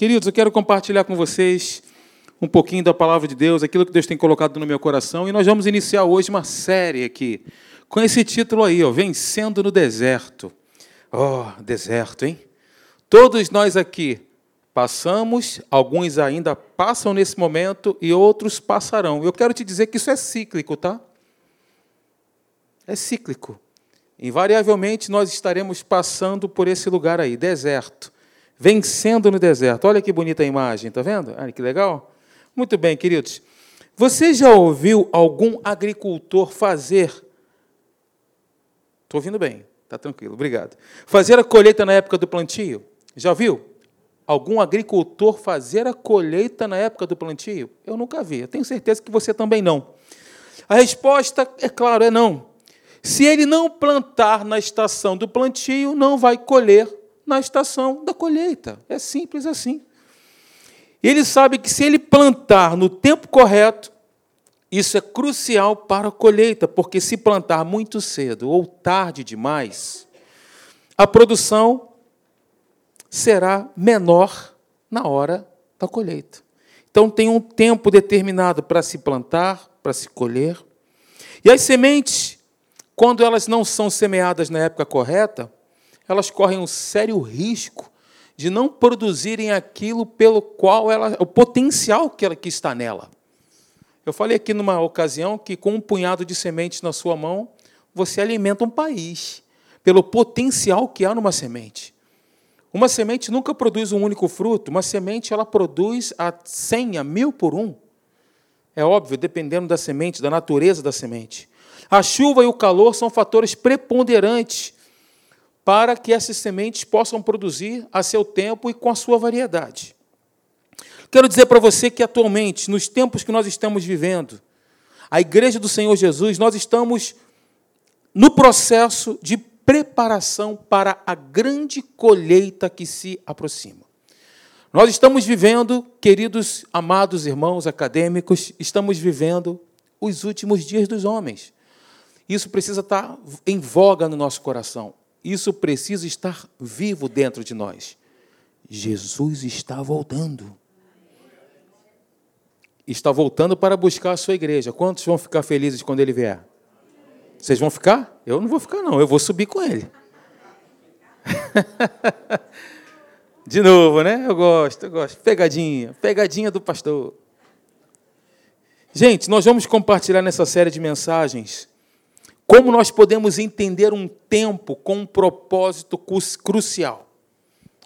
Queridos, eu quero compartilhar com vocês um pouquinho da palavra de Deus, aquilo que Deus tem colocado no meu coração, e nós vamos iniciar hoje uma série aqui, com esse título aí, ó, Vencendo no Deserto. Oh, deserto, hein? Todos nós aqui passamos, alguns ainda passam nesse momento e outros passarão. Eu quero te dizer que isso é cíclico, tá? É cíclico. Invariavelmente nós estaremos passando por esse lugar aí, deserto vencendo no deserto. Olha que bonita a imagem, tá vendo? Olha que legal. Muito bem, queridos. Você já ouviu algum agricultor fazer? Estou ouvindo bem, tá tranquilo, obrigado. Fazer a colheita na época do plantio? Já viu? Algum agricultor fazer a colheita na época do plantio? Eu nunca vi. Eu tenho certeza que você também não. A resposta, é claro, é não. Se ele não plantar na estação do plantio, não vai colher na estação da colheita. É simples assim. Ele sabe que se ele plantar no tempo correto, isso é crucial para a colheita, porque se plantar muito cedo ou tarde demais, a produção será menor na hora da colheita. Então tem um tempo determinado para se plantar, para se colher. E as sementes, quando elas não são semeadas na época correta, elas correm um sério risco de não produzirem aquilo pelo qual ela, o potencial que, ela, que está nela. Eu falei aqui numa ocasião que com um punhado de sementes na sua mão, você alimenta um país pelo potencial que há numa semente. Uma semente nunca produz um único fruto, uma semente ela produz a cem, a mil por um. É óbvio, dependendo da semente, da natureza da semente. A chuva e o calor são fatores preponderantes para que essas sementes possam produzir a seu tempo e com a sua variedade. Quero dizer para você que atualmente, nos tempos que nós estamos vivendo, a Igreja do Senhor Jesus, nós estamos no processo de preparação para a grande colheita que se aproxima. Nós estamos vivendo, queridos amados irmãos acadêmicos, estamos vivendo os últimos dias dos homens. Isso precisa estar em voga no nosso coração. Isso precisa estar vivo dentro de nós. Jesus está voltando. Está voltando para buscar a sua igreja. Quantos vão ficar felizes quando ele vier? Vocês vão ficar? Eu não vou ficar, não. Eu vou subir com ele. De novo, né? Eu gosto, eu gosto. Pegadinha, pegadinha do pastor. Gente, nós vamos compartilhar nessa série de mensagens como nós podemos entender um tempo com um propósito crucial?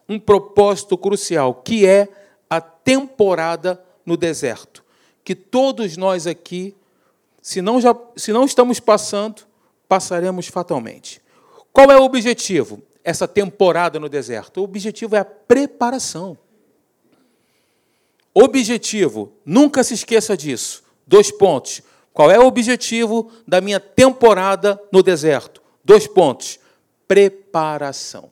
Um propósito crucial, que é a temporada no deserto. Que todos nós aqui, se não, já, se não estamos passando, passaremos fatalmente. Qual é o objetivo? Essa temporada no deserto. O objetivo é a preparação. Objetivo, nunca se esqueça disso. Dois pontos qual é o objetivo da minha temporada no deserto? Dois pontos: preparação.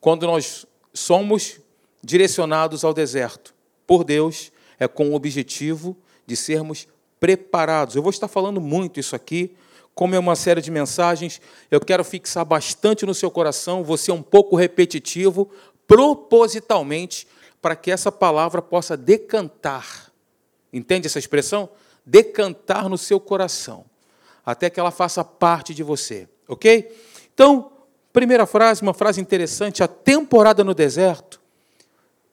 Quando nós somos direcionados ao deserto por Deus, é com o objetivo de sermos preparados. Eu vou estar falando muito isso aqui, como é uma série de mensagens, eu quero fixar bastante no seu coração, vou ser um pouco repetitivo, propositalmente, para que essa palavra possa decantar. Entende essa expressão? Decantar no seu coração, até que ela faça parte de você, ok? Então, primeira frase, uma frase interessante: a temporada no deserto.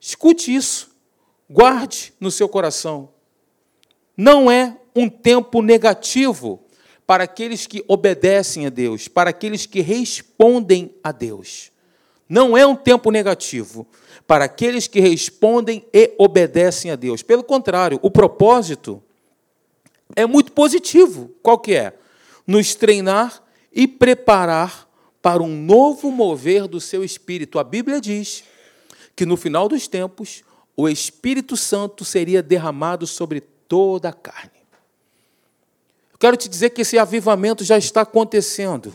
Escute isso, guarde no seu coração. Não é um tempo negativo para aqueles que obedecem a Deus, para aqueles que respondem a Deus. Não é um tempo negativo para aqueles que respondem e obedecem a Deus. Pelo contrário, o propósito é muito positivo. Qual que é? Nos treinar e preparar para um novo mover do seu espírito. A Bíblia diz que no final dos tempos o Espírito Santo seria derramado sobre toda a carne. Quero te dizer que esse avivamento já está acontecendo.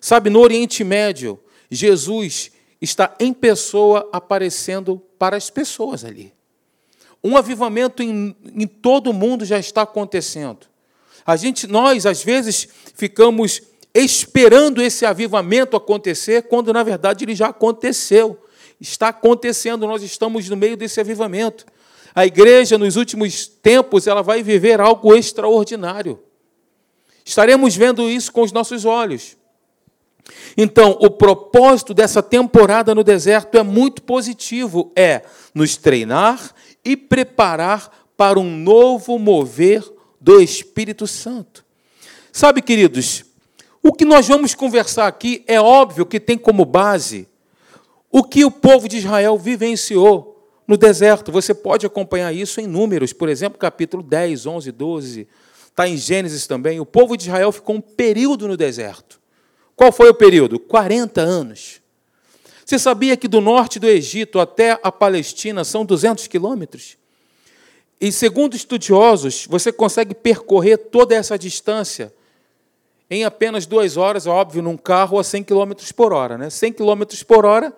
Sabe, no Oriente Médio, Jesus está em pessoa aparecendo para as pessoas ali. Um avivamento em, em todo o mundo já está acontecendo. A gente, nós, às vezes, ficamos esperando esse avivamento acontecer, quando na verdade ele já aconteceu. está acontecendo, nós estamos no meio desse avivamento. A igreja, nos últimos tempos, ela vai viver algo extraordinário. Estaremos vendo isso com os nossos olhos. Então, o propósito dessa temporada no deserto é muito positivo, é nos treinar e preparar para um novo mover do Espírito Santo. Sabe, queridos, o que nós vamos conversar aqui é óbvio que tem como base o que o povo de Israel vivenciou no deserto. Você pode acompanhar isso em Números, por exemplo, capítulo 10, 11, 12. Está em Gênesis também. O povo de Israel ficou um período no deserto. Qual foi o período? 40 anos. Você sabia que do norte do Egito até a Palestina são 200 quilômetros? E segundo estudiosos, você consegue percorrer toda essa distância em apenas duas horas, óbvio, num carro a 100 km por hora. Né? 100 km por hora,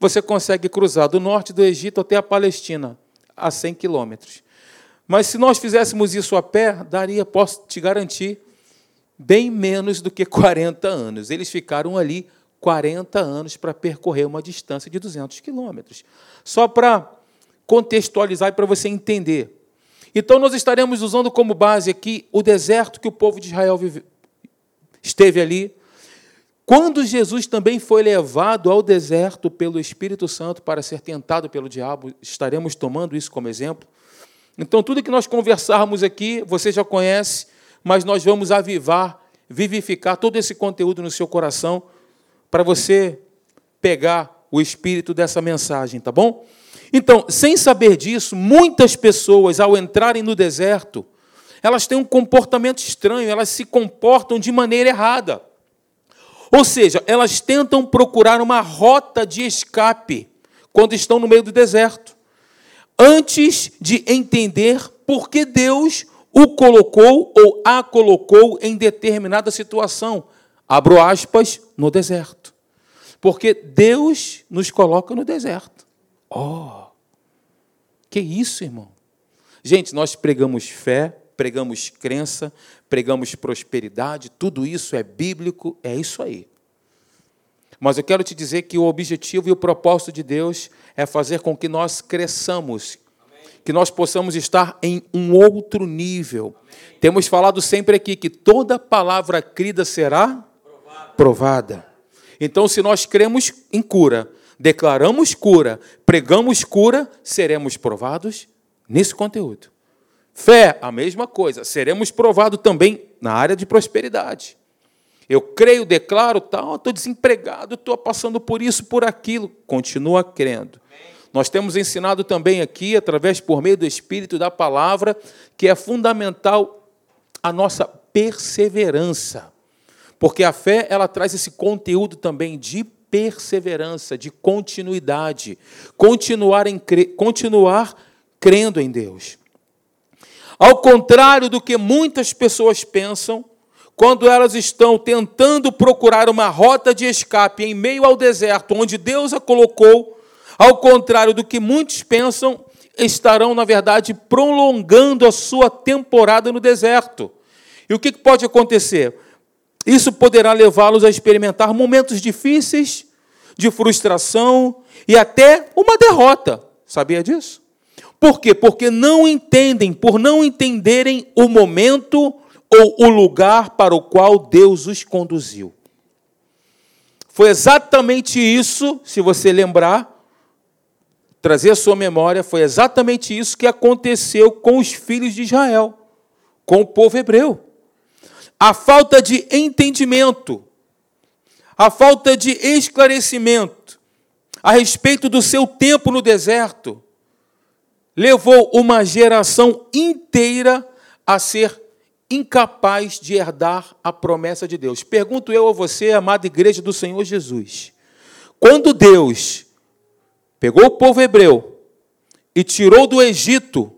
você consegue cruzar do norte do Egito até a Palestina, a 100 quilômetros. Mas se nós fizéssemos isso a pé, daria, posso te garantir, bem menos do que 40 anos. Eles ficaram ali 40 anos para percorrer uma distância de 200 quilômetros. Só para contextualizar e para você entender. Então, nós estaremos usando como base aqui o deserto que o povo de Israel vive, esteve ali. Quando Jesus também foi levado ao deserto pelo Espírito Santo para ser tentado pelo diabo, estaremos tomando isso como exemplo. Então, tudo que nós conversarmos aqui, você já conhece, mas nós vamos avivar, vivificar todo esse conteúdo no seu coração para você pegar o espírito dessa mensagem, tá bom? Então, sem saber disso, muitas pessoas, ao entrarem no deserto, elas têm um comportamento estranho, elas se comportam de maneira errada. Ou seja, elas tentam procurar uma rota de escape quando estão no meio do deserto, antes de entender por que Deus o colocou ou a colocou em determinada situação. Abro aspas, no deserto. Porque Deus nos coloca no deserto. Oh, que isso, irmão? Gente, nós pregamos fé, pregamos crença, pregamos prosperidade, tudo isso é bíblico, é isso aí. Mas eu quero te dizer que o objetivo e o propósito de Deus é fazer com que nós cresçamos que nós possamos estar em um outro nível. Amém. Temos falado sempre aqui que toda palavra crida será provada. Então, se nós cremos em cura, declaramos cura, pregamos cura, seremos provados nesse conteúdo. Fé, a mesma coisa, seremos provados também na área de prosperidade. Eu creio, declaro, tal, estou desempregado, estou passando por isso, por aquilo. Continua crendo. Nós temos ensinado também aqui, através por meio do Espírito da palavra, que é fundamental a nossa perseverança. Porque a fé, ela traz esse conteúdo também de perseverança, de continuidade, continuar, em, continuar crendo em Deus. Ao contrário do que muitas pessoas pensam, quando elas estão tentando procurar uma rota de escape em meio ao deserto, onde Deus a colocou, ao contrário do que muitos pensam, estarão, na verdade, prolongando a sua temporada no deserto. E o que pode acontecer? Isso poderá levá-los a experimentar momentos difíceis, de frustração e até uma derrota. Sabia disso? Por quê? Porque não entendem, por não entenderem o momento ou o lugar para o qual Deus os conduziu. Foi exatamente isso, se você lembrar, trazer a sua memória, foi exatamente isso que aconteceu com os filhos de Israel, com o povo hebreu. A falta de entendimento, a falta de esclarecimento a respeito do seu tempo no deserto, levou uma geração inteira a ser incapaz de herdar a promessa de Deus. Pergunto eu a você, amada igreja do Senhor Jesus, quando Deus pegou o povo hebreu e tirou do Egito,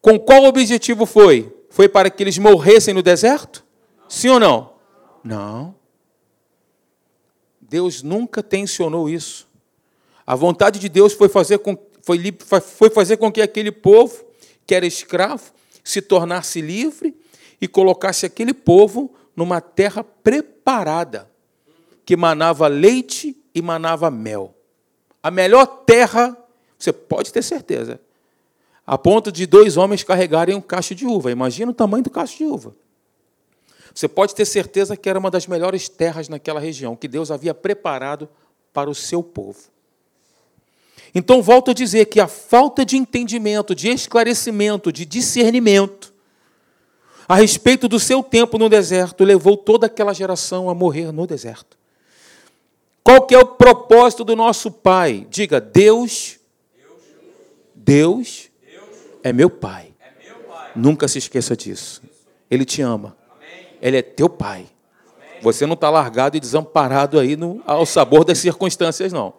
com qual objetivo foi? Foi para que eles morressem no deserto? Sim ou não? Não. Deus nunca tensionou isso. A vontade de Deus foi fazer com, foi, foi fazer com que aquele povo, que era escravo, se tornasse livre e colocasse aquele povo numa terra preparada, que manava leite e manava mel. a melhor terra, você pode ter certeza, a ponto de dois homens carregarem um cacho de uva. Imagina o tamanho do cacho de uva. Você pode ter certeza que era uma das melhores terras naquela região, que Deus havia preparado para o seu povo. Então, volto a dizer que a falta de entendimento, de esclarecimento, de discernimento a respeito do seu tempo no deserto levou toda aquela geração a morrer no deserto. Qual que é o propósito do nosso Pai? Diga, Deus, Deus é meu Pai. Nunca se esqueça disso. Ele te ama. Ele é teu Pai. Você não está largado e desamparado aí no, ao sabor das circunstâncias, não.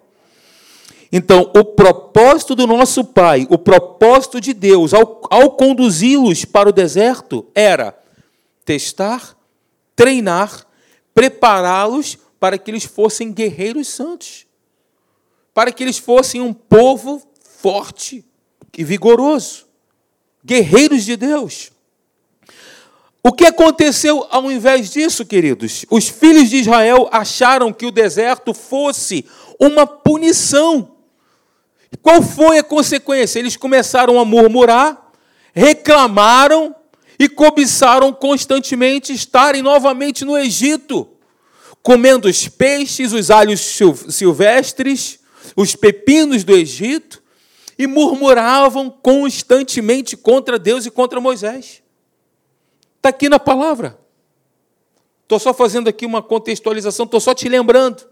Então, o propósito do nosso Pai, o propósito de Deus ao, ao conduzi-los para o deserto era testar, treinar, prepará-los para que eles fossem guerreiros santos, para que eles fossem um povo forte e vigoroso, guerreiros de Deus. O que aconteceu ao invés disso, queridos? Os filhos de Israel acharam que o deserto fosse uma punição. Qual foi a consequência? Eles começaram a murmurar, reclamaram e cobiçaram constantemente estarem novamente no Egito, comendo os peixes, os alhos silvestres, os pepinos do Egito, e murmuravam constantemente contra Deus e contra Moisés. Está aqui na palavra. Estou só fazendo aqui uma contextualização, estou só te lembrando.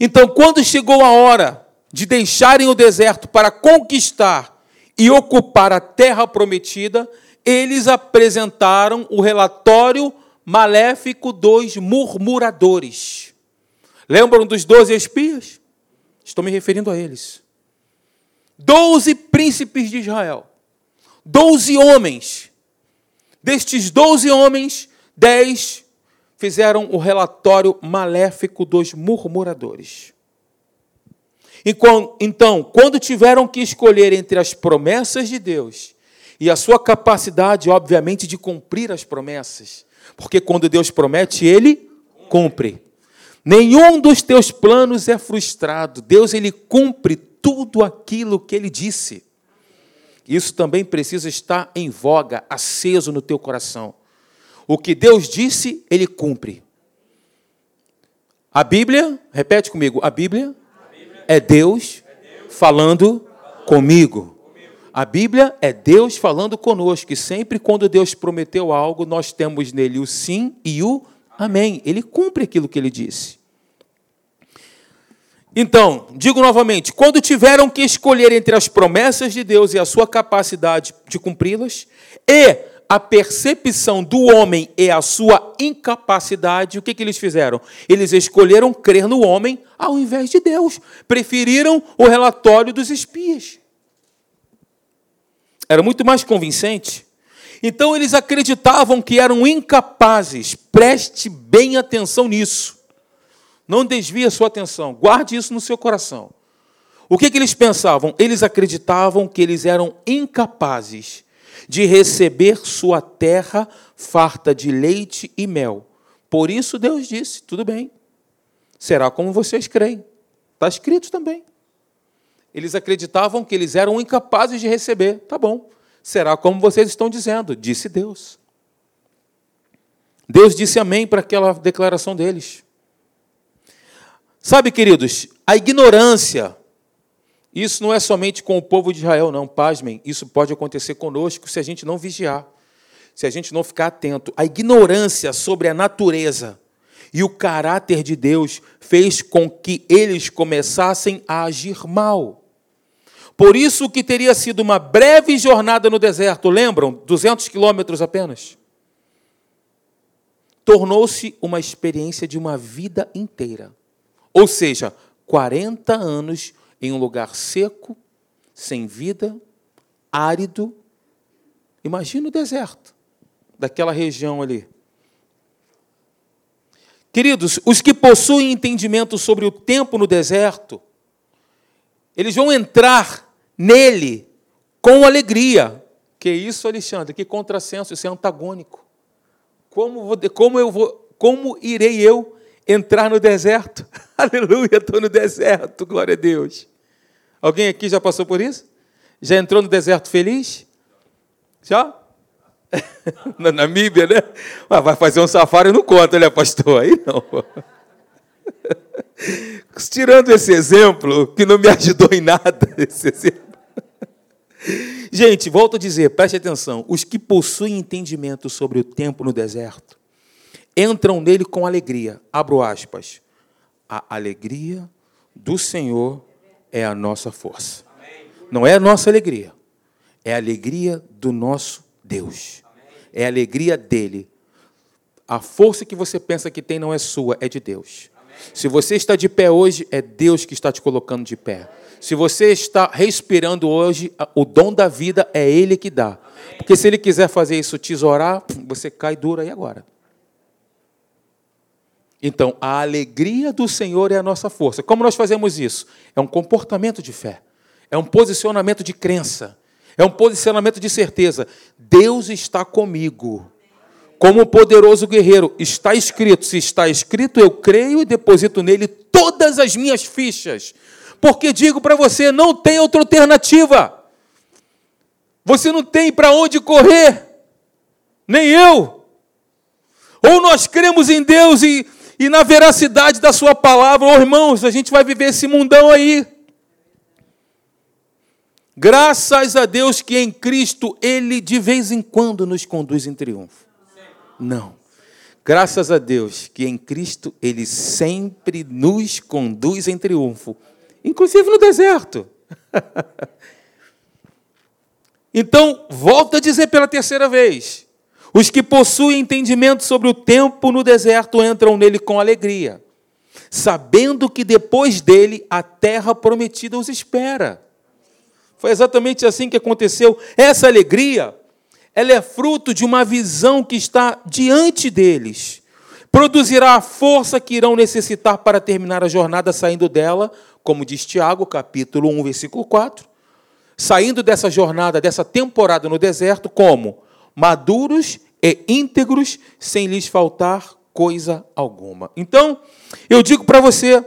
Então, quando chegou a hora de deixarem o deserto para conquistar e ocupar a terra prometida, eles apresentaram o relatório maléfico dos murmuradores. Lembram dos doze espias? Estou me referindo a eles. Doze príncipes de Israel. Doze homens Destes doze homens, dez fizeram o relatório maléfico dos murmuradores. Então, quando tiveram que escolher entre as promessas de Deus e a sua capacidade, obviamente, de cumprir as promessas, porque quando Deus promete, Ele cumpre. Nenhum dos teus planos é frustrado. Deus ele cumpre tudo aquilo que Ele disse. Isso também precisa estar em voga, aceso no teu coração. O que Deus disse, Ele cumpre. A Bíblia, repete comigo, a Bíblia, é, Deus é Deus falando comigo. A Bíblia é Deus falando conosco, e sempre quando Deus prometeu algo, nós temos nele o sim e o amém. Ele cumpre aquilo que ele disse. Então, digo novamente: quando tiveram que escolher entre as promessas de Deus e a sua capacidade de cumpri-las, e a percepção do homem e a sua incapacidade, o que, que eles fizeram? Eles escolheram crer no homem ao invés de Deus, preferiram o relatório dos espias. Era muito mais convincente. Então eles acreditavam que eram incapazes, preste bem atenção nisso não desvie a sua atenção, guarde isso no seu coração. O que, que eles pensavam? Eles acreditavam que eles eram incapazes de receber sua terra farta de leite e mel. Por isso Deus disse: tudo bem, será como vocês creem. Está escrito também. Eles acreditavam que eles eram incapazes de receber. Tá bom, será como vocês estão dizendo, disse Deus. Deus disse amém para aquela declaração deles. Sabe, queridos, a ignorância, isso não é somente com o povo de Israel, não, pasmem, isso pode acontecer conosco se a gente não vigiar, se a gente não ficar atento. A ignorância sobre a natureza e o caráter de Deus fez com que eles começassem a agir mal. Por isso que teria sido uma breve jornada no deserto, lembram? 200 quilômetros apenas. Tornou-se uma experiência de uma vida inteira. Ou seja, 40 anos em um lugar seco, sem vida, árido. Imagina o deserto daquela região ali. Queridos, os que possuem entendimento sobre o tempo no deserto, eles vão entrar nele com alegria. Que isso, Alexandre? Que contrassenso, isso é antagônico. Como, vou, como, eu vou, como irei eu entrar no deserto. Aleluia, estou no deserto, glória a Deus. Alguém aqui já passou por isso? Já entrou no deserto feliz? Já? Na Namíbia, né? Ah, vai fazer um safari não conta, né, pastor? Aí não. Tirando esse exemplo, que não me ajudou em nada, esse exemplo. Gente, volto a dizer, preste atenção: os que possuem entendimento sobre o tempo no deserto entram nele com alegria. Abro aspas. A alegria do Senhor é a nossa força. Não é a nossa alegria, é a alegria do nosso Deus. É a alegria dele. A força que você pensa que tem não é sua, é de Deus. Se você está de pé hoje, é Deus que está te colocando de pé. Se você está respirando hoje, o dom da vida é Ele que dá. Porque se Ele quiser fazer isso tesourar, você cai duro aí agora. Então, a alegria do Senhor é a nossa força. Como nós fazemos isso? É um comportamento de fé, é um posicionamento de crença, é um posicionamento de certeza. Deus está comigo. Como poderoso guerreiro, está escrito. Se está escrito, eu creio e deposito nele todas as minhas fichas. Porque digo para você, não tem outra alternativa. Você não tem para onde correr, nem eu. Ou nós cremos em Deus e e na veracidade da Sua palavra. Oh, irmãos, a gente vai viver esse mundão aí. Graças a Deus que em Cristo Ele de vez em quando nos conduz em triunfo. Não. Graças a Deus que em Cristo Ele sempre nos conduz em triunfo, inclusive no deserto. então, volto a dizer pela terceira vez: os que possuem entendimento sobre o tempo no deserto entram nele com alegria, sabendo que depois dele a terra prometida os espera. Foi exatamente assim que aconteceu. Essa alegria, ela é fruto de uma visão que está diante deles. Produzirá a força que irão necessitar para terminar a jornada saindo dela, como diz Tiago, capítulo 1, versículo 4. Saindo dessa jornada, dessa temporada no deserto, como? Maduros e íntegros, sem lhes faltar coisa alguma. Então, eu digo para você,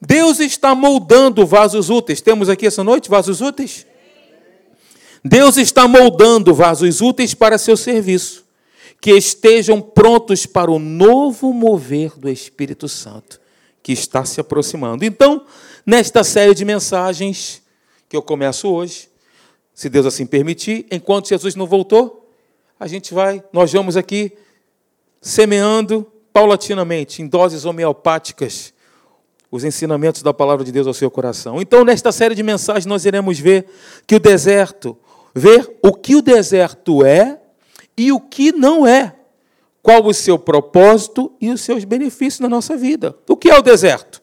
Deus está moldando vasos úteis. Temos aqui essa noite vasos úteis? Deus está moldando vasos úteis para seu serviço, que estejam prontos para o novo mover do Espírito Santo, que está se aproximando. Então, nesta série de mensagens que eu começo hoje, se Deus assim permitir, enquanto Jesus não voltou, a gente vai, nós vamos aqui semeando paulatinamente, em doses homeopáticas, os ensinamentos da palavra de Deus ao seu coração. Então, nesta série de mensagens, nós iremos ver que o deserto, ver o que o deserto é e o que não é. Qual o seu propósito e os seus benefícios na nossa vida. O que é o deserto?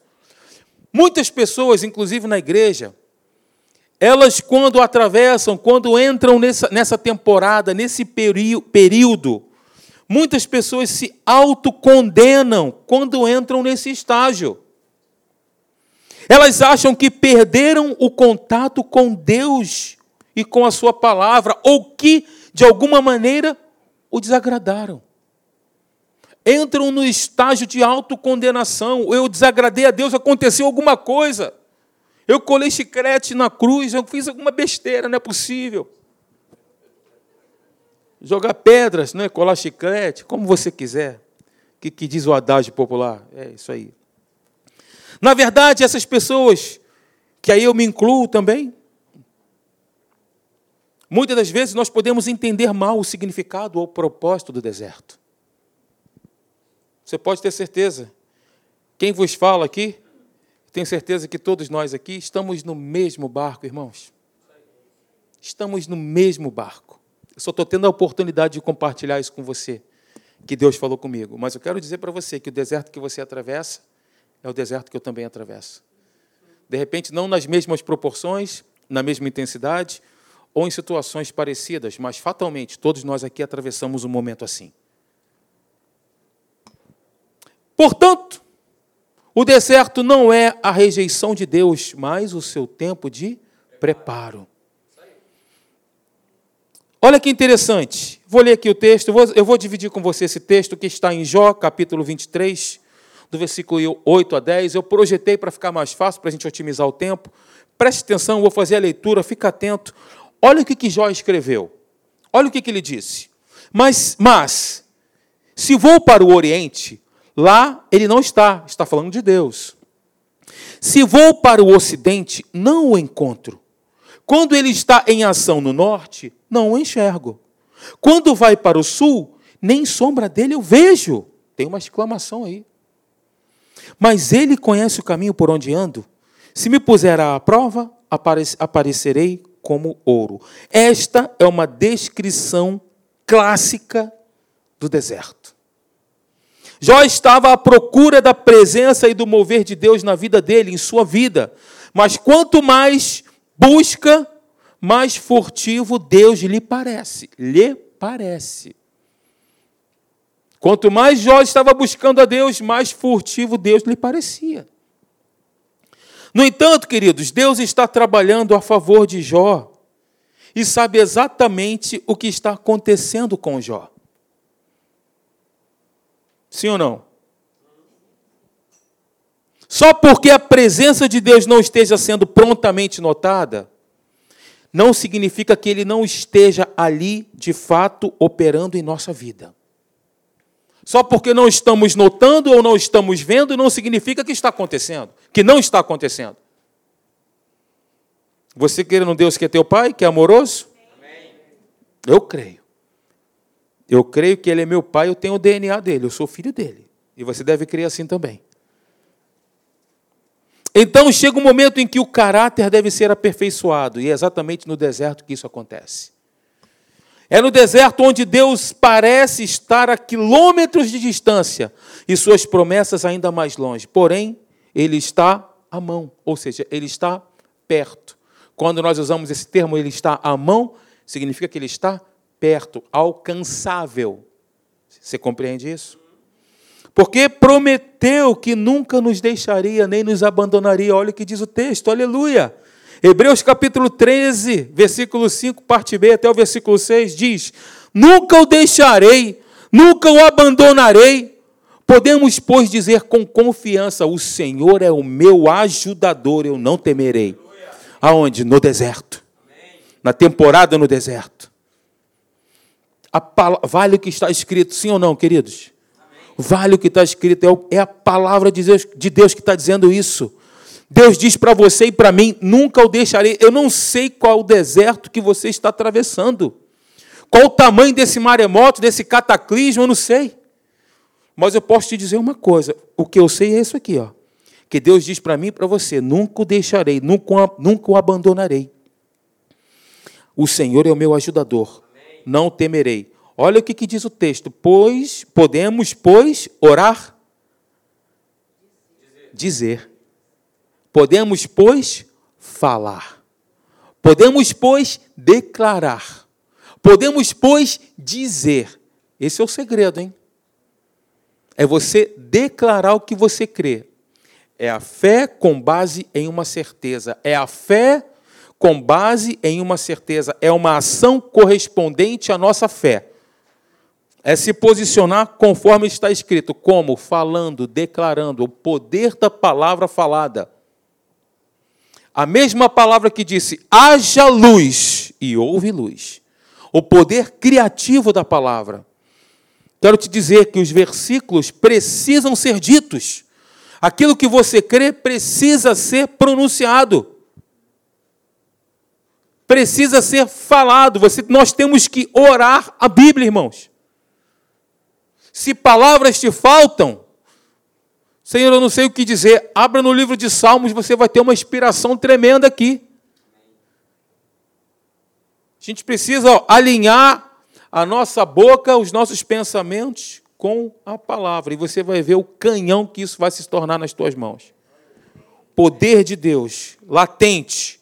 Muitas pessoas, inclusive na igreja, elas, quando atravessam, quando entram nessa, nessa temporada, nesse período, muitas pessoas se autocondenam quando entram nesse estágio. Elas acham que perderam o contato com Deus e com a Sua palavra, ou que, de alguma maneira, o desagradaram. Entram no estágio de autocondenação. Eu desagradei a Deus, aconteceu alguma coisa. Eu colei chiclete na cruz, eu fiz alguma besteira, não é possível. Jogar pedras, não é? colar chiclete, como você quiser. O que, que diz o adágio popular? É isso aí. Na verdade, essas pessoas, que aí eu me incluo também, muitas das vezes nós podemos entender mal o significado ou o propósito do deserto. Você pode ter certeza. Quem vos fala aqui tenho certeza que todos nós aqui estamos no mesmo barco, irmãos. Estamos no mesmo barco. Eu só estou tendo a oportunidade de compartilhar isso com você, que Deus falou comigo. Mas eu quero dizer para você que o deserto que você atravessa é o deserto que eu também atravesso. De repente, não nas mesmas proporções, na mesma intensidade, ou em situações parecidas, mas fatalmente todos nós aqui atravessamos um momento assim. Portanto, o deserto não é a rejeição de Deus, mas o seu tempo de preparo. Olha que interessante. Vou ler aqui o texto. Eu vou, dividir com você esse texto que está em Jó, capítulo 23, do versículo 8 a 10. Eu projetei para ficar mais fácil, para a gente otimizar o tempo. Preste atenção, vou fazer a leitura, fica atento. Olha o que, que Jó escreveu. Olha o que, que ele disse. Mas, mas, se vou para o Oriente, lá ele não está, está falando de Deus. Se vou para o Ocidente, não o encontro. Quando ele está em ação no Norte, não o enxergo. Quando vai para o Sul, nem sombra dele eu vejo. Tem uma exclamação aí. Mas ele conhece o caminho por onde ando. Se me puser à prova, aparecerei como ouro. Esta é uma descrição clássica do deserto. Jó estava à procura da presença e do mover de Deus na vida dele, em sua vida. Mas quanto mais busca, mais furtivo Deus lhe parece. Lhe parece. Quanto mais Jó estava buscando a Deus, mais furtivo Deus lhe parecia. No entanto, queridos, Deus está trabalhando a favor de Jó e sabe exatamente o que está acontecendo com Jó. Sim ou não? Só porque a presença de Deus não esteja sendo prontamente notada, não significa que ele não esteja ali de fato operando em nossa vida. Só porque não estamos notando ou não estamos vendo, não significa que está acontecendo, que não está acontecendo. Você crê num Deus que é teu pai, que é amoroso? Amém. Eu creio. Eu creio que ele é meu pai, eu tenho o DNA dele, eu sou filho dele. E você deve crer assim também. Então chega um momento em que o caráter deve ser aperfeiçoado, e é exatamente no deserto que isso acontece. É no deserto onde Deus parece estar a quilômetros de distância e suas promessas ainda mais longe. Porém, Ele está à mão, ou seja, Ele está perto. Quando nós usamos esse termo, Ele está à mão, significa que Ele está perto, alcançável. Você compreende isso? Porque prometeu que nunca nos deixaria nem nos abandonaria. Olha o que diz o texto, aleluia. Hebreus capítulo 13, versículo 5, parte B até o versículo 6 diz: Nunca o deixarei, nunca o abandonarei. Podemos, pois, dizer com confiança: O Senhor é o meu ajudador, eu não temerei. Aonde? No deserto. Na temporada no deserto. Vale o que está escrito, sim ou não, queridos? Vale o que está escrito, é, é a palavra de Deus, de Deus que está dizendo isso. Deus diz para você e para mim: nunca o deixarei. Eu não sei qual o deserto que você está atravessando, qual o tamanho desse maremoto, desse cataclismo, eu não sei. Mas eu posso te dizer uma coisa: o que eu sei é isso aqui, ó. Que Deus diz para mim e para você: nunca o deixarei, nunca, nunca o abandonarei. O Senhor é o meu ajudador. Não temerei. Olha o que, que diz o texto: pois podemos, pois, orar, dizer Podemos, pois, falar. Podemos, pois, declarar. Podemos, pois, dizer. Esse é o segredo, hein? É você declarar o que você crê. É a fé com base em uma certeza. É a fé com base em uma certeza. É uma ação correspondente à nossa fé. É se posicionar conforme está escrito, como falando, declarando o poder da palavra falada. A mesma palavra que disse: haja luz, e houve luz. O poder criativo da palavra. Quero te dizer que os versículos precisam ser ditos. Aquilo que você crê precisa ser pronunciado. Precisa ser falado. Você, nós temos que orar a Bíblia, irmãos. Se palavras te faltam, Senhor, eu não sei o que dizer. Abra no livro de Salmos, você vai ter uma inspiração tremenda aqui. A gente precisa ó, alinhar a nossa boca, os nossos pensamentos com a palavra. E você vai ver o canhão que isso vai se tornar nas tuas mãos. Poder de Deus, latente,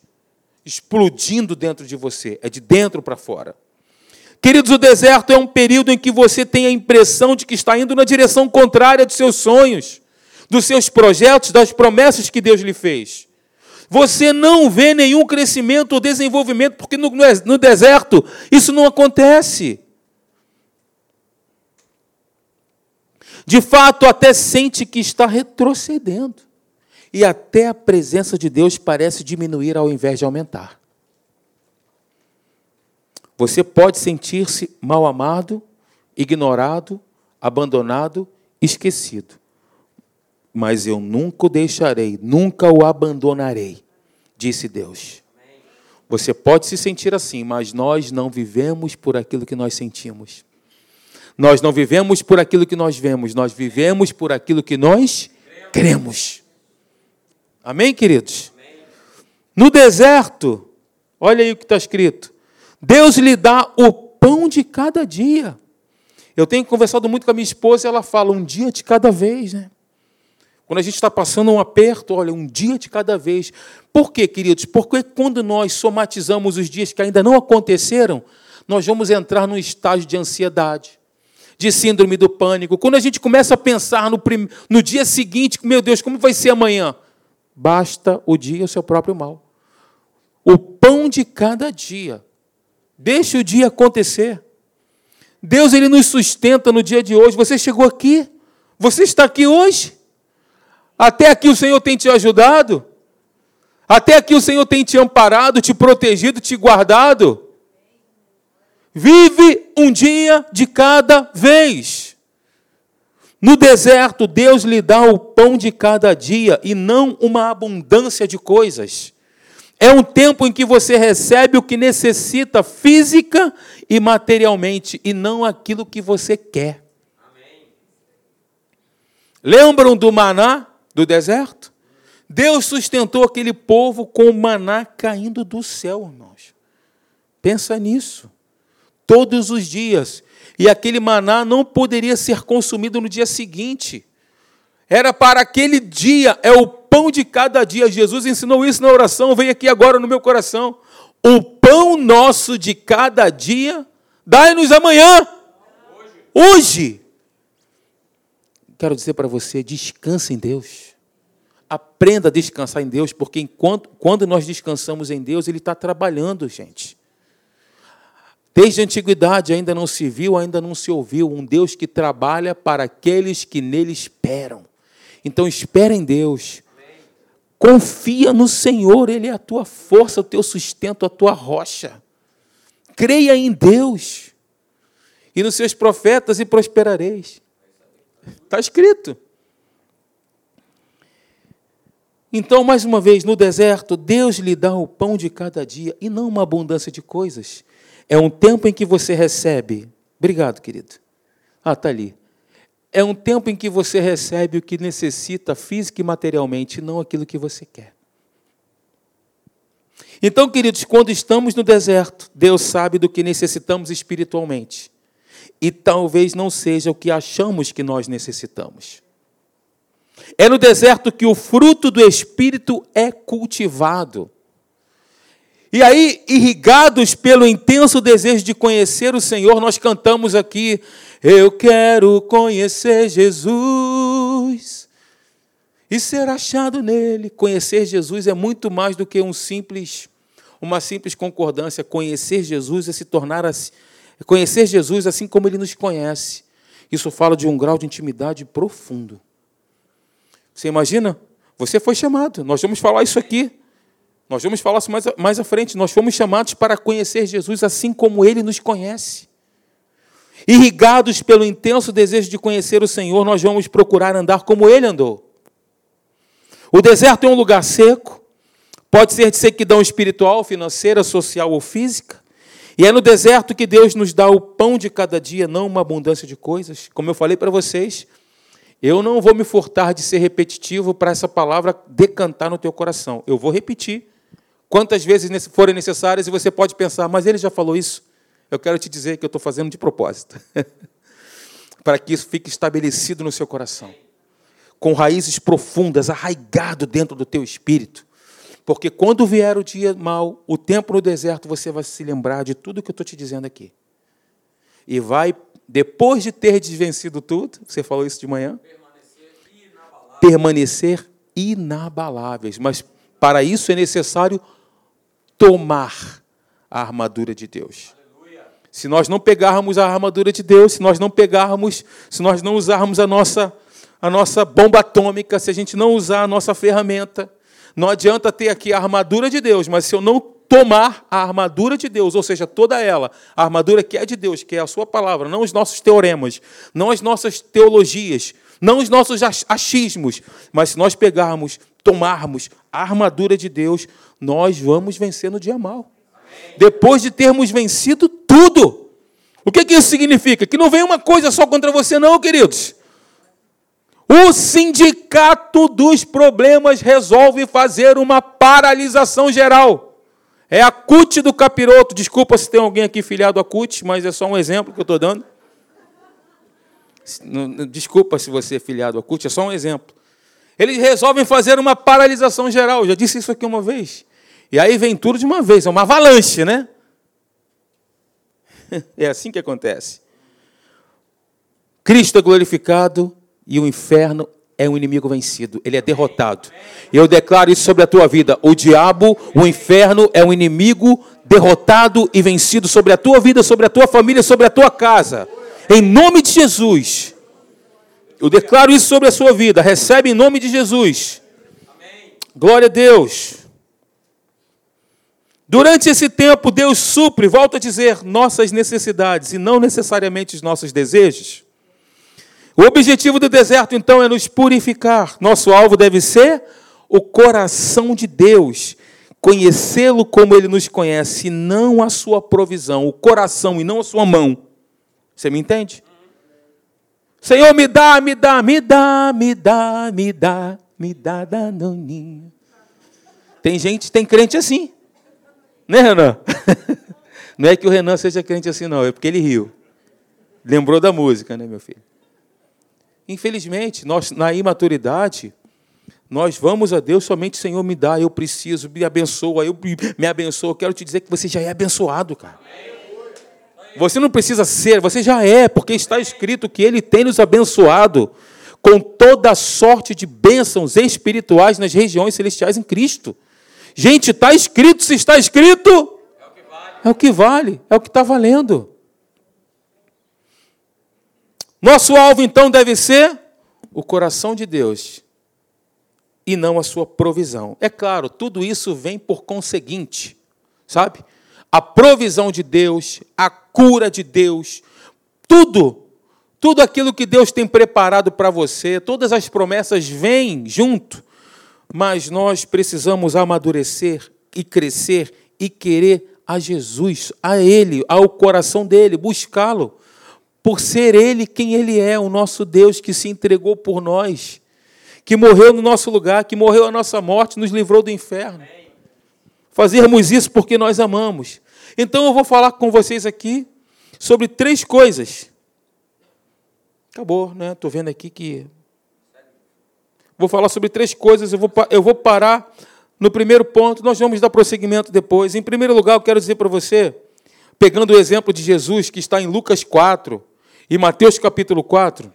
explodindo dentro de você. É de dentro para fora. Queridos, o deserto é um período em que você tem a impressão de que está indo na direção contrária dos seus sonhos dos seus projetos, das promessas que Deus lhe fez. Você não vê nenhum crescimento ou desenvolvimento, porque no, no deserto isso não acontece. De fato, até sente que está retrocedendo. E até a presença de Deus parece diminuir ao invés de aumentar. Você pode sentir-se mal amado, ignorado, abandonado, esquecido. Mas eu nunca o deixarei, nunca o abandonarei, disse Deus. Você pode se sentir assim, mas nós não vivemos por aquilo que nós sentimos. Nós não vivemos por aquilo que nós vemos, nós vivemos por aquilo que nós cremos. Amém, queridos? No deserto, olha aí o que está escrito: Deus lhe dá o pão de cada dia. Eu tenho conversado muito com a minha esposa e ela fala um dia de cada vez, né? Quando a gente está passando um aperto, olha, um dia de cada vez. Por quê, queridos? Porque quando nós somatizamos os dias que ainda não aconteceram, nós vamos entrar num estágio de ansiedade, de síndrome do pânico. Quando a gente começa a pensar no, prim... no dia seguinte, meu Deus, como vai ser amanhã? Basta o dia o seu próprio mal. O pão de cada dia. Deixe o dia acontecer. Deus ele nos sustenta no dia de hoje. Você chegou aqui? Você está aqui hoje? Até aqui o Senhor tem te ajudado? Até aqui o Senhor tem te amparado, te protegido, te guardado? Vive um dia de cada vez. No deserto, Deus lhe dá o pão de cada dia e não uma abundância de coisas. É um tempo em que você recebe o que necessita física e materialmente, e não aquilo que você quer. Amém. Lembram do maná? do deserto. Deus sustentou aquele povo com o maná caindo do céu, irmãos. Pensa nisso. Todos os dias. E aquele maná não poderia ser consumido no dia seguinte. Era para aquele dia, é o pão de cada dia. Jesus ensinou isso na oração, veio aqui agora no meu coração. O pão nosso de cada dia, dai-nos amanhã. Hoje. Hoje quero dizer para você: descanse em Deus. Aprenda a descansar em Deus, porque enquanto, quando nós descansamos em Deus, Ele está trabalhando, gente. Desde a antiguidade ainda não se viu, ainda não se ouviu um Deus que trabalha para aqueles que nele esperam. Então espera em Deus. Confia no Senhor, Ele é a tua força, o teu sustento, a tua rocha. Creia em Deus e nos seus profetas e prosperareis. Está escrito. Então, mais uma vez, no deserto, Deus lhe dá o pão de cada dia e não uma abundância de coisas. É um tempo em que você recebe. Obrigado, querido. Ah, está ali. É um tempo em que você recebe o que necessita física e materialmente, não aquilo que você quer. Então, queridos, quando estamos no deserto, Deus sabe do que necessitamos espiritualmente. E talvez não seja o que achamos que nós necessitamos. É no deserto que o fruto do Espírito é cultivado. E aí, irrigados pelo intenso desejo de conhecer o Senhor, nós cantamos aqui: Eu quero conhecer Jesus e ser achado nele. Conhecer Jesus é muito mais do que um simples, uma simples concordância. Conhecer Jesus é se tornar assim, conhecer Jesus assim como ele nos conhece. Isso fala de um grau de intimidade profundo. Você imagina? Você foi chamado. Nós vamos falar isso aqui. Nós vamos falar isso mais, mais à frente. Nós fomos chamados para conhecer Jesus assim como ele nos conhece. Irrigados pelo intenso desejo de conhecer o Senhor, nós vamos procurar andar como ele andou. O deserto é um lugar seco, pode ser de sequidão espiritual, financeira, social ou física. E é no deserto que Deus nos dá o pão de cada dia, não uma abundância de coisas. Como eu falei para vocês, eu não vou me furtar de ser repetitivo para essa palavra decantar no teu coração. Eu vou repetir quantas vezes forem necessárias e você pode pensar, mas ele já falou isso. Eu quero te dizer que eu estou fazendo de propósito. para que isso fique estabelecido no seu coração. Com raízes profundas, arraigado dentro do teu espírito. Porque quando vier o dia mau, o tempo no deserto, você vai se lembrar de tudo que eu estou te dizendo aqui. E vai depois de ter desvencido tudo, você falou isso de manhã? Permanecer inabaláveis. Permanecer inabaláveis. Mas para isso é necessário tomar a armadura de Deus. Aleluia. Se nós não pegarmos a armadura de Deus, se nós não pegarmos, se nós não usarmos a nossa, a nossa bomba atômica, se a gente não usar a nossa ferramenta, não adianta ter aqui a armadura de Deus, mas se eu não tomar a armadura de Deus, ou seja, toda ela, a armadura que é de Deus, que é a sua palavra, não os nossos teoremas, não as nossas teologias, não os nossos achismos, mas se nós pegarmos, tomarmos a armadura de Deus, nós vamos vencer no dia mal. Depois de termos vencido tudo. O que, que isso significa? Que não vem uma coisa só contra você, não, queridos. O sindicato dos problemas resolve fazer uma paralisação geral. É a CUT do capiroto. Desculpa se tem alguém aqui filiado a CUT, mas é só um exemplo que eu estou dando. Desculpa se você é filiado a CUT, é só um exemplo. Eles resolvem fazer uma paralisação geral. Eu já disse isso aqui uma vez. E aí vem tudo de uma vez, é uma avalanche, né? É assim que acontece. Cristo é glorificado e o inferno é um inimigo vencido, ele é derrotado. Eu declaro isso sobre a tua vida. O diabo, o inferno é um inimigo derrotado e vencido sobre a tua vida, sobre a tua família, sobre a tua casa. Em nome de Jesus. Eu declaro isso sobre a sua vida. Recebe em nome de Jesus. Glória a Deus. Durante esse tempo, Deus supre, volto a dizer, nossas necessidades e não necessariamente os nossos desejos. O objetivo do deserto, então, é nos purificar. Nosso alvo deve ser o coração de Deus, conhecê-lo como ele nos conhece, não a sua provisão, o coração e não a sua mão. Você me entende? Senhor, me dá, me dá, me dá, me dá, me dá, me dá danoninho. Tem gente, tem crente assim. Né, Renan? Não é que o Renan seja crente assim, não, é porque ele riu. Lembrou da música, né, meu filho? Infelizmente, nós, na imaturidade, nós vamos a Deus somente, Senhor, me dá, eu preciso, me abençoa, eu me abençoa. Quero te dizer que você já é abençoado, cara. Você não precisa ser, você já é, porque está escrito que Ele tem nos abençoado com toda sorte de bênçãos espirituais nas regiões celestiais em Cristo. Gente, está escrito, se está escrito, é o que vale, é o que está valendo. Nosso alvo, então, deve ser o coração de Deus e não a sua provisão. É claro, tudo isso vem por conseguinte, sabe? A provisão de Deus, a cura de Deus, tudo, tudo aquilo que Deus tem preparado para você, todas as promessas vêm junto mas nós precisamos amadurecer e crescer e querer a Jesus, a Ele, ao coração dele, buscá-lo, por ser Ele quem Ele é, o nosso Deus que se entregou por nós, que morreu no nosso lugar, que morreu a nossa morte, nos livrou do inferno. Fazermos isso porque nós amamos. Então eu vou falar com vocês aqui sobre três coisas. Acabou, né? Estou vendo aqui que Vou falar sobre três coisas, eu vou, eu vou parar no primeiro ponto, nós vamos dar prosseguimento depois. Em primeiro lugar, eu quero dizer para você, pegando o exemplo de Jesus, que está em Lucas 4 e Mateus capítulo 4.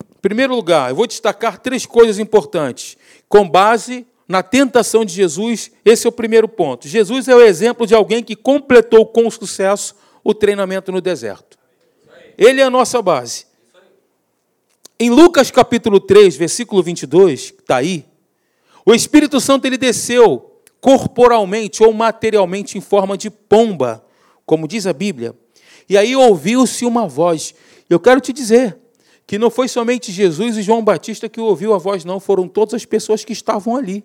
Em primeiro lugar, eu vou destacar três coisas importantes, com base na tentação de Jesus, esse é o primeiro ponto. Jesus é o exemplo de alguém que completou com sucesso o treinamento no deserto. Ele é a nossa base. Em Lucas capítulo 3, versículo 22, que está aí, o Espírito Santo ele desceu corporalmente ou materialmente em forma de pomba, como diz a Bíblia. E aí ouviu-se uma voz. Eu quero te dizer que não foi somente Jesus e João Batista que ouviu a voz, não, foram todas as pessoas que estavam ali.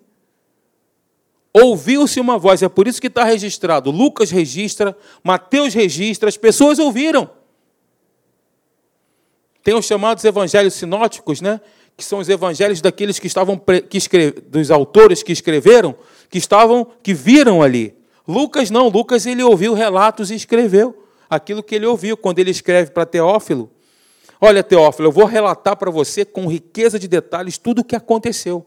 Ouviu-se uma voz, é por isso que está registrado. Lucas registra, Mateus registra, as pessoas ouviram. Tem os chamados evangelhos sinóticos, né? que são os evangelhos daqueles que estavam que escreve, dos autores que escreveram, que estavam que viram ali. Lucas não, Lucas ele ouviu relatos e escreveu aquilo que ele ouviu quando ele escreve para Teófilo. Olha, Teófilo, eu vou relatar para você com riqueza de detalhes tudo o que aconteceu.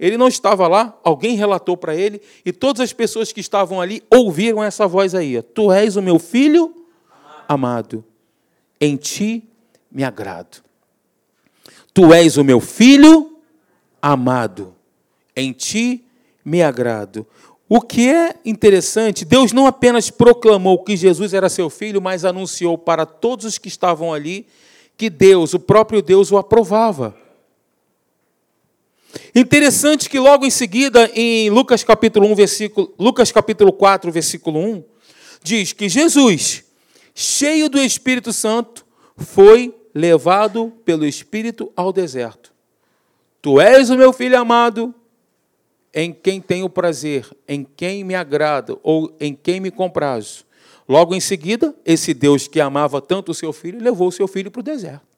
Ele não estava lá, alguém relatou para ele, e todas as pessoas que estavam ali ouviram essa voz aí: Tu és o meu filho amado, em ti me agrado. Tu és o meu filho amado, em ti me agrado. O que é interessante, Deus não apenas proclamou que Jesus era seu filho, mas anunciou para todos os que estavam ali que Deus, o próprio Deus, o aprovava. Interessante que logo em seguida, em Lucas capítulo 1, versículo, Lucas capítulo 4, versículo 1, diz que Jesus, cheio do Espírito Santo, foi levado pelo Espírito ao deserto. Tu és o meu filho amado, em quem tenho prazer, em quem me agrada ou em quem me comprazo. Logo em seguida, esse Deus que amava tanto o seu filho, levou o seu filho para o deserto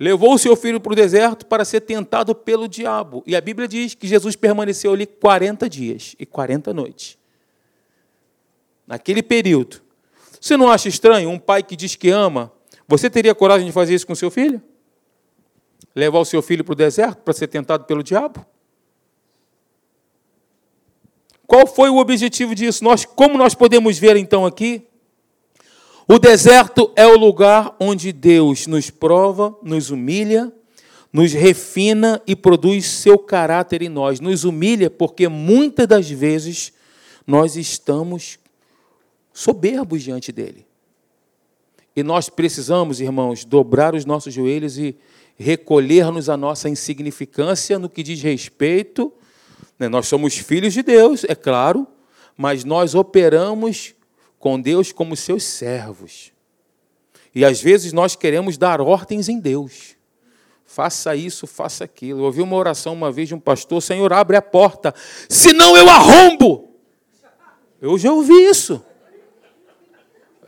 levou o seu filho para o deserto para ser tentado pelo diabo. E a Bíblia diz que Jesus permaneceu ali 40 dias e 40 noites. Naquele período. Você não acha estranho um pai que diz que ama? Você teria coragem de fazer isso com seu filho? Levar o seu filho para o deserto para ser tentado pelo diabo? Qual foi o objetivo disso? Nós, como nós podemos ver então aqui, o deserto é o lugar onde Deus nos prova, nos humilha, nos refina e produz seu caráter em nós. Nos humilha porque muitas das vezes nós estamos soberbos diante dele. E nós precisamos, irmãos, dobrar os nossos joelhos e recolher-nos a nossa insignificância no que diz respeito. Né? Nós somos filhos de Deus, é claro, mas nós operamos com Deus como seus servos. E às vezes nós queremos dar ordens em Deus. Faça isso, faça aquilo. Eu ouvi uma oração uma vez de um pastor: Senhor, abre a porta, senão eu arrombo. Eu já ouvi isso.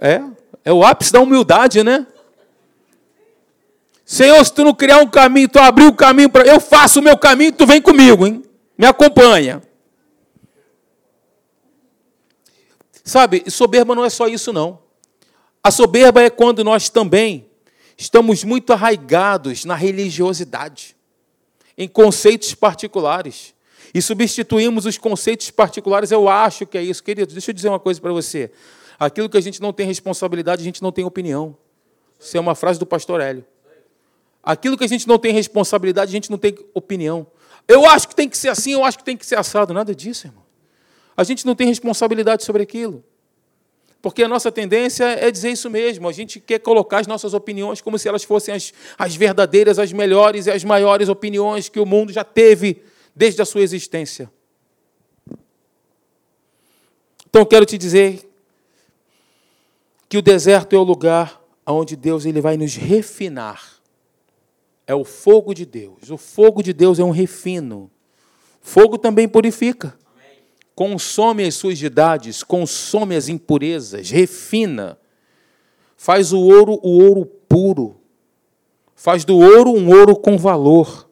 É, é o ápice da humildade, né? Senhor, se tu não criar um caminho, tu abrir o caminho para. Eu faço o meu caminho, tu vem comigo, hein? Me acompanha. Sabe, soberba não é só isso, não. A soberba é quando nós também estamos muito arraigados na religiosidade, em conceitos particulares. E substituímos os conceitos particulares, eu acho que é isso. Querido, deixa eu dizer uma coisa para você. Aquilo que a gente não tem responsabilidade, a gente não tem opinião. Isso é uma frase do pastor Hélio. Aquilo que a gente não tem responsabilidade, a gente não tem opinião. Eu acho que tem que ser assim, eu acho que tem que ser assado. Nada disso, irmão. A gente não tem responsabilidade sobre aquilo. Porque a nossa tendência é dizer isso mesmo. A gente quer colocar as nossas opiniões como se elas fossem as, as verdadeiras, as melhores e as maiores opiniões que o mundo já teve desde a sua existência. Então, quero te dizer que o deserto é o lugar onde Deus ele vai nos refinar. É o fogo de Deus. O fogo de Deus é um refino. Fogo também purifica consome as sujidades, consome as impurezas, refina, faz o ouro o ouro puro, faz do ouro um ouro com valor.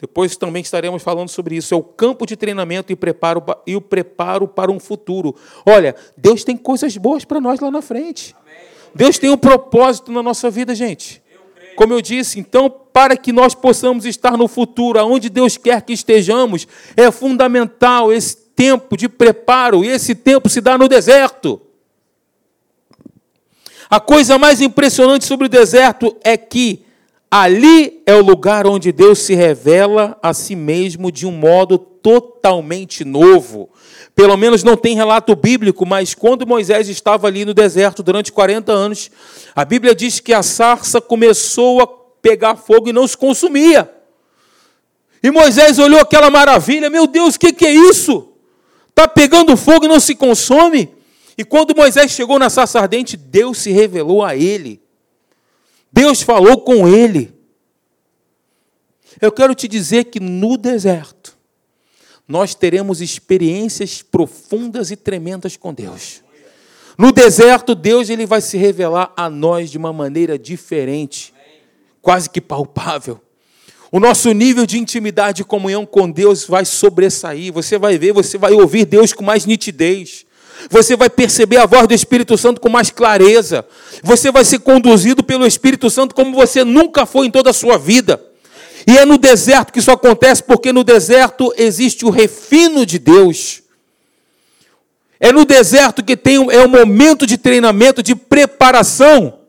Depois também estaremos falando sobre isso. É o campo de treinamento e, preparo, e o preparo para um futuro. Olha, Deus tem coisas boas para nós lá na frente. Deus tem um propósito na nossa vida, gente. Como eu disse, então, para que nós possamos estar no futuro, aonde Deus quer que estejamos, é fundamental esse tempo de preparo, e esse tempo se dá no deserto. A coisa mais impressionante sobre o deserto é que ali é o lugar onde Deus se revela a si mesmo de um modo totalmente novo. Pelo menos não tem relato bíblico, mas quando Moisés estava ali no deserto durante 40 anos, a Bíblia diz que a sarça começou a pegar fogo e não se consumia. E Moisés olhou aquela maravilha, meu Deus, o que, que é isso? Está pegando fogo e não se consome? E quando Moisés chegou na sarça ardente, Deus se revelou a ele. Deus falou com ele. Eu quero te dizer que no deserto, nós teremos experiências profundas e tremendas com Deus. No deserto, Deus ele vai se revelar a nós de uma maneira diferente, quase que palpável. O nosso nível de intimidade e comunhão com Deus vai sobressair. Você vai ver, você vai ouvir Deus com mais nitidez. Você vai perceber a voz do Espírito Santo com mais clareza. Você vai ser conduzido pelo Espírito Santo como você nunca foi em toda a sua vida. E é no deserto que isso acontece, porque no deserto existe o refino de Deus. É no deserto que tem é o momento de treinamento, de preparação.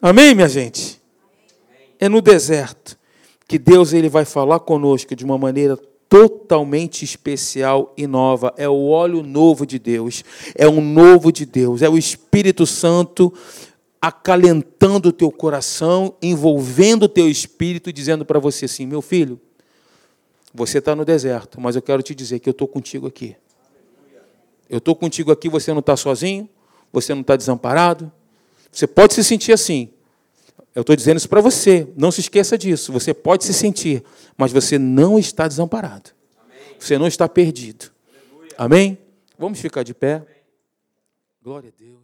Amém, minha gente? É no deserto que Deus ele vai falar conosco de uma maneira totalmente especial e nova. É o óleo novo de Deus, é um novo de Deus, é o Espírito Santo acalentando o teu coração, envolvendo o teu espírito, dizendo para você assim: meu filho, você está no deserto, mas eu quero te dizer que eu estou contigo aqui. Eu estou contigo aqui, você não está sozinho, você não está desamparado. Você pode se sentir assim. Eu estou dizendo isso para você. Não se esqueça disso. Você pode se sentir, mas você não está desamparado. Amém. Você não está perdido. Aleluia. Amém? Vamos ficar de pé. Glória a Deus.